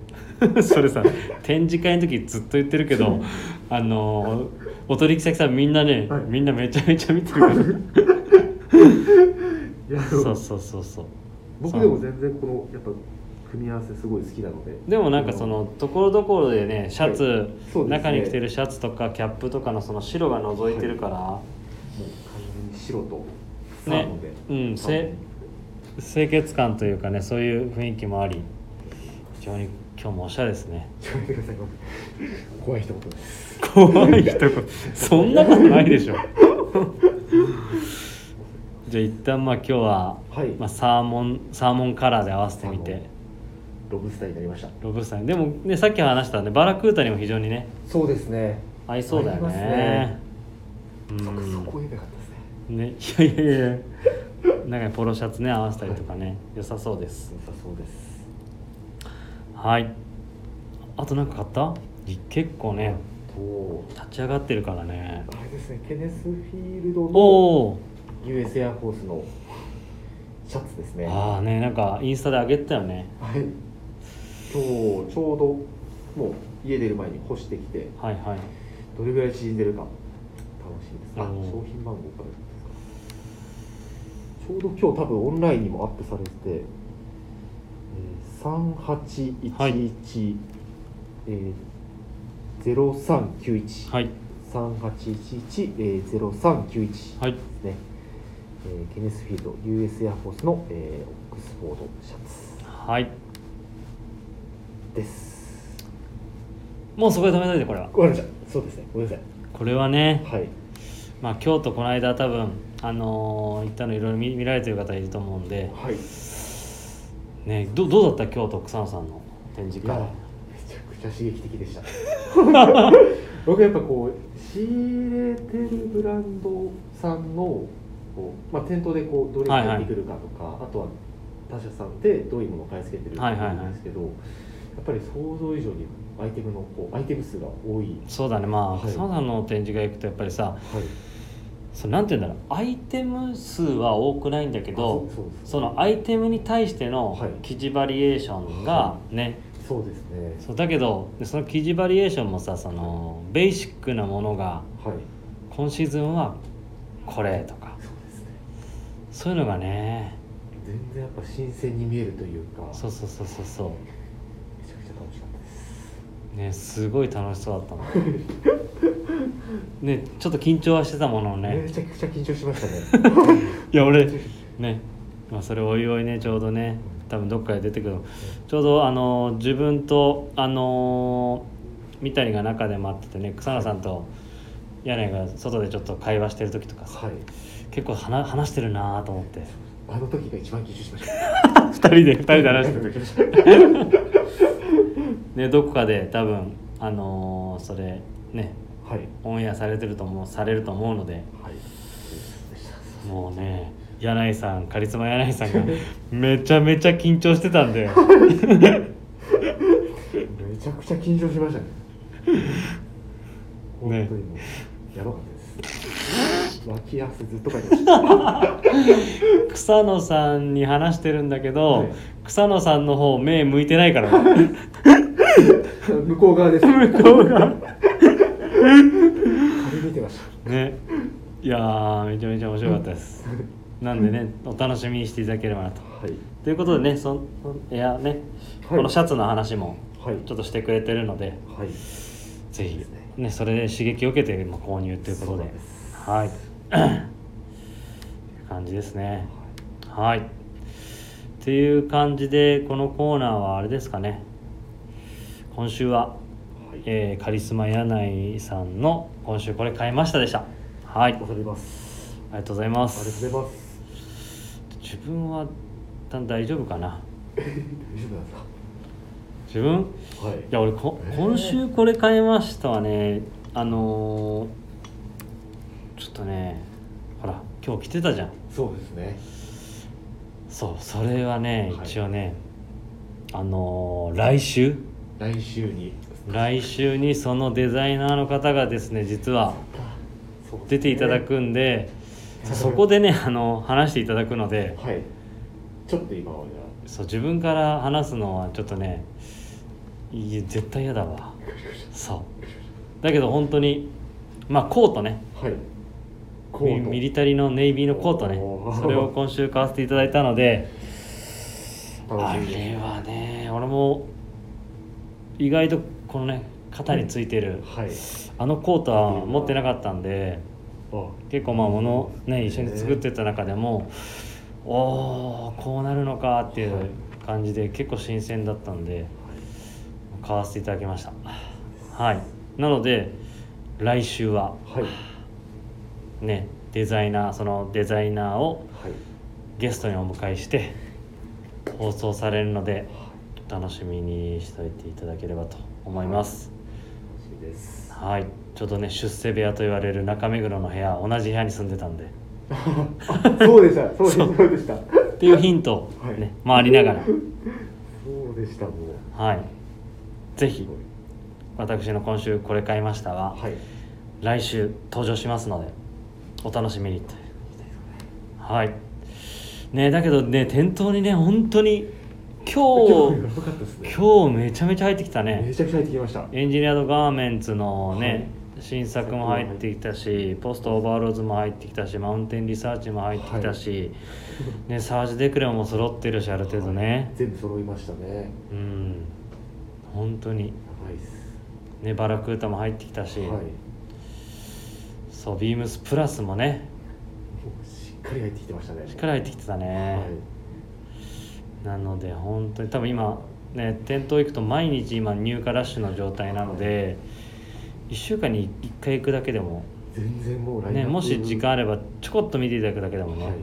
日 [laughs] それさ展示会の時ずっと言ってるけど [laughs] あのーお取引先さんみんなね、はい。みんなめちゃめちゃ見てるから。[laughs] そうそうそうそう。僕でも全然このやっぱ組み合わせすごい好きなので。でもなんかそのところどころでねシャツ、はい。ね。中に着てるシャツとかキャップとかのその白が覗いてるから、もう完全に白とサーね。モンで、うんせ清潔感というかねそういう雰囲気もあり非常に今日もおしゃれですね。[laughs] 怖い一言です。怖い一言。そんなことないでしょ。じゃあ一旦まあ今日は、はい。まあ、サーモンサーモンカラーで合わせてみて。ロブスターになりました。ロブスターに。でもねさっき話したねバラクータにも非常にねそうですね。合いそうだよね。ね。うん。そそこね。ねいやいやいや。中にポロシャツね合わせたりとかね。良さそうです。良さそうです。はい。あとなんか買った？い結構ね。と立ち上がってるからね。あれですねケネス・フィールドおのお US エアフォースのシャツですね。ああねなんかインスタで上げてたよね。はい。今日ちょうどもう家出る前に干してきて。はいはい。どれぐらい縮んでるか楽しみです。あうん商品番号からょうど今日多分オンラインにもアップされてて、えー、3811、えー、0391、はい。3811、えー、0391はいですね、えーケネスフィールド US エアフォースの、えーオックスフォードシャツ。はい。です。もうそこで止めといてこれは。ごめんなさいそうですね。ごめんなさい。これはね。はい。まあ京都この間多分あのー行ったのいろいろ見見られてる方いると思うんで。はい。ねどどうだった？京都草野さんの展示会。めちゃくちゃ刺激的でした。[laughs] 僕やっぱこう仕入れてるブランドさんのこう、まあ、店頭でこうどれが入ってくるかとか、あとは他社さんでどういうものを買い付けてるかはいはいはい。なんですけど、やっぱり想像以上にアイテムのこうアイテム数が多い、そうだね。まあ、はい。草野さんの展示会行くとやっぱりさはい、そうなんて言うんだろう。アイテム数は多くないんだけどあそのアイテムに対してのはい。生地バリエーションがね、そうですね。そうだけどでその生地バリエーションもさそのベーシックなものがはい。今シーズンはこれとか。そうですね。そういうのがね。全然やっぱ新鮮に見えるというか。そうそうそうそうそめちゃくちゃ楽しかったです。うねすごい楽しそうだったの [laughs] ねちょっと緊張はしてたものをね。めちゃくちゃ緊張しましたね。[laughs] いや俺ね、まあ、それおいおいねちょうどね多分どっかで出てくるちょうどあの自分とあの三谷が中で待っててね草野さんと柳井が外でちょっと会話してる時とかさはい。結構話話してるなと思って。あの時が一番緊張しました。[laughs] 二人で二人で話してる時。[laughs] ねどこかで多分あのそれねはい。オンエアされてると思うされると思うのではい。もうね柳井さんカリスマ柳井さんが [laughs] めちゃめちゃ緊張してたんで。[laughs] めちゃくちゃ緊張しましたね。[laughs] 本当にもうやばかったです。脇汗ずっとかいてました。草野さんに話してるんだけど、はい。草野さんの方目向いてないから。ね向こう側です。向こうが壁見てましたね。いやーめちゃめちゃ面白かったです。なんでねお楽しみにしていただければなと。はい。ということでねそんいやね、はい。このシャツの話もはい。ちょっとしてくれてるのではい。ぜひね。ねそれで刺激を受けてまあ購入ということで。はい。感じですね。はい。っていう感じでこのコーナーはあれですかね。今週は、はい。えーカリスマ柳井さんの「今週これ買いました」でした。はい。ありがとうございまありがとうすございます。自分はだ大丈夫かな。大丈夫なんですか？自分？はい。いや俺こえー。今週これ買いましたはね。あのーちょっとねほら今日着てたじゃん。そうですね。そうそれはねはい。一応ね、あのー来週？来週に来週にそのデザイナーの方がですね実は出ていただくんで、そそこでねあの話していただくのではい。ちょっと今はじゃそう自分から話すのはちょっとねいや絶対嫌だわ。そう。だけど本当にまあコートね。あはい。コミート。ミリタリーのネイビーのコートね。それを今週買わせていただいたのであれはね俺も意外とこのね肩についてる、はい。あのコートは持ってなかったんであ。結構まあ物ね一緒に作ってた中でもおおこうなるのかっていう感じで結構新鮮だったんで買わせていただきました。はい。なので来週ははい。ねデザイナーそのデザイナーをはい。ゲストにお迎えして放送されるので楽しみにしておいていただければと思います。はい。ちょうどね出世部屋と言われる中目黒の部屋同じ部屋に住んでたんで。[laughs] そうでした。そうでしたそうでした。っていうヒントをね、回りながら。そうでしたもう。はい。ぜひ私の今週これ買いましたははい。来週登場しますのでお楽しみにはい。ねだけどね店頭にね本当に今日今日めちゃめちゃ入ってきたね。めちゃくちゃ入ってきました。エンジニアードガーメンツのね、新作も入ってきたしポストオーバーローズも入ってきたしマウンテンリサーチも入ってきたし、ね、サージデクレモも揃ってるしある程度ね、全部揃いましたね。うん。本当に。ねバラクータも入ってきたし、はい。もそうビームスプラスもね。うしっかり入ってきてましたね。しっかり入ってきてたね、なので本当に多分今ね店頭行くと毎日今入荷ラッシュの状態なので1週間に1回行くだけでも全然もうね、もし時間あればちょこっと見ていただくだけでもね、はい。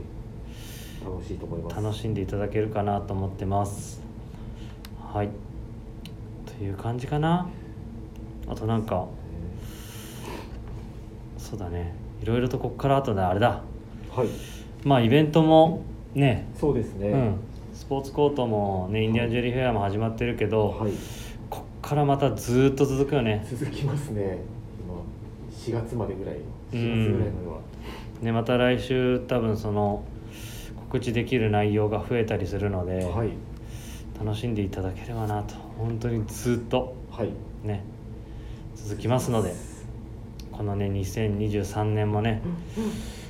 楽しいと思います。楽しんでいただけるかなと思ってます。はい。という感じかな。あとなんかそうだね。いろいろとこっからあとであれだ。はい。まあイベントもねそうですね、うん。スポーツコートもねインディアンジュリーフェアも始まってるけど、はい。こっからまたずーっと続くよね。続きますね。今4月までぐらい4月ぐらいまでは。ねまた来週多分その告知できる内容が増えたりするので、はい。楽しんでいただければなと。本当にずっとはい。ね続きますのでこのね2023年もね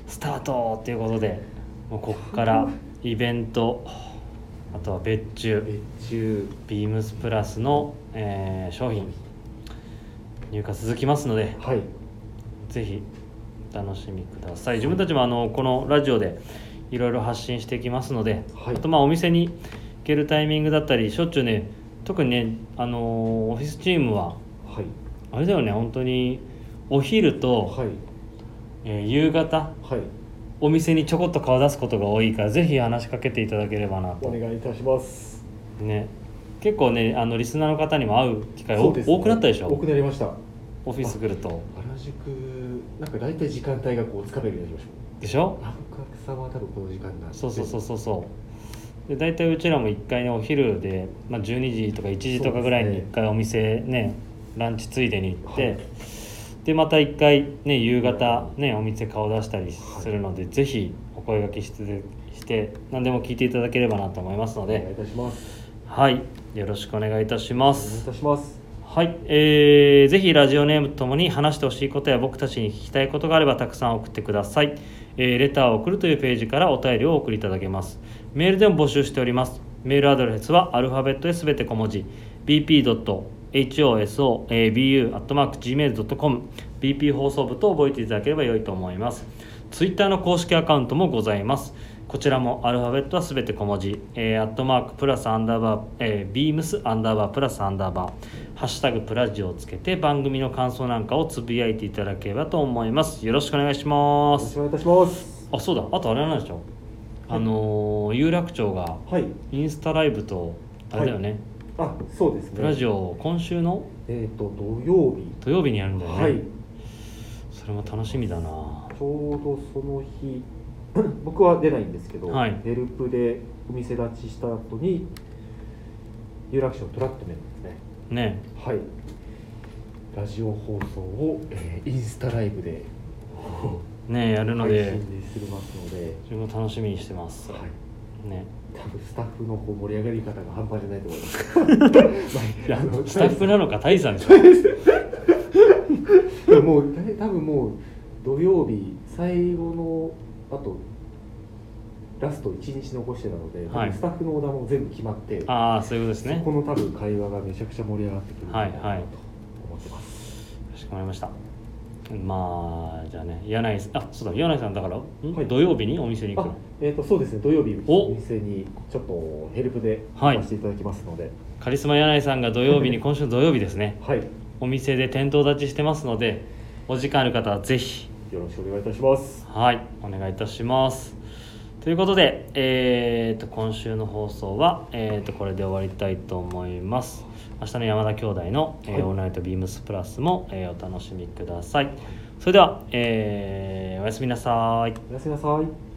スタートっていうことでもうこっからイベントあとは別注。別注。ビームスプラスの、えー商品。入荷続きますのではい。ぜひお楽しみください。自分たちもあのこのラジオでいろいろ発信していきますので、はい。あとまあお店に行けるタイミングだったりしょっちゅうね特にねあのーオフィスチームははい。あれだよね本当にお昼と、はい。えー夕方はいお店にちょこっと顔出すことが多いからぜひ話しかけていただければなと。お願いいたします。ね。結構ねあのリスナーの方にも会う機会ね。多くなったでしょ？多くなりました。オフィス来ると。原宿なんか大体時間帯がこうつかめるようになりましでしょ？たお客様は多分この時間になそうそうそうそうそう。で大体うちらも1回ねお昼で、まあ、12時とか1時とかぐらいに1回お店ねランチついでに行って、はいでまた1回ね夕方ねお店顔出したりするので、ぜひお声掛けしてして何でも聞いていただければなと思いますのお願いいでたします。はい。よろしくお願いいたしまお願いいすたします。はい、えーぜひラジオネームとともに話してほしいことや僕たちに聞きたいことがあればたくさん送ってください、えーレターを送るというページからお便りをお送りいただけます。メールでも募集しております。メールアドレスはアルファベットですべて小文字 bp.hosobu.gmail.com bp 放送部と覚えていただければ良いと思います。ツイッターの公式アカウントもございます。こちらもアルファベットはすべて小文字、えー、アットマークプラスアンダーバー、えー、ビームスアンダーバープラスアンダーバー。ハッシュタグプラジオをつけて番組の感想なんかをつぶやいていただければと思います。よろしくお願いします。よろしくお願いいたします。あそうだ。あとあれなんでしょあのー有楽町がはい。インスタライブとあれだよね、あそうですね。プラジオを今週の？えっ、と土曜日。土曜日にやるんだよね、はい。それも楽しみだな。ちょうどその日 [clears throat] 僕は出ないんですけど、はい。ヘルプでお店立ちした後に有楽町トラットメンですね。ね。はい。ラジオ放送を、えーインスタライブでねやるの配で信でするますので、自分も楽しみにしてます、はい、ね多分スタッフのこう盛り上がり方が半端じゃないと思います。[laughs] いやあのスタッフなのか大さんでしょもう多分もう土曜日最後のあとラスト1日残してたので、はい。スタッフのオーダーも全部決まってああそういうことですね。そこの多分会話がめちゃくちゃ盛り上がってくるはいはい思ってます、かしこまりました。まあじゃあね柳井さんあそうだ柳井さんだから、ん？はい。土曜日にお店に行あくえー、とそうですね土曜日お。お店にちょっとヘルプではい。させていただきますので。カリスマ柳井さんが土曜日に今週の土曜日ですね。はい、お店で店頭立ちしてますのでお時間ある方はぜひよろしくお願いいたします。はいお願いいたします。ということで、えー、と今週の放送は、えー、とこれで終わりたいと思います。明日の山田兄弟の、えーはい。オールナイトビームスプラスも、えーお楽しみください。それでは、えーおやすみなさい。おやすみなさい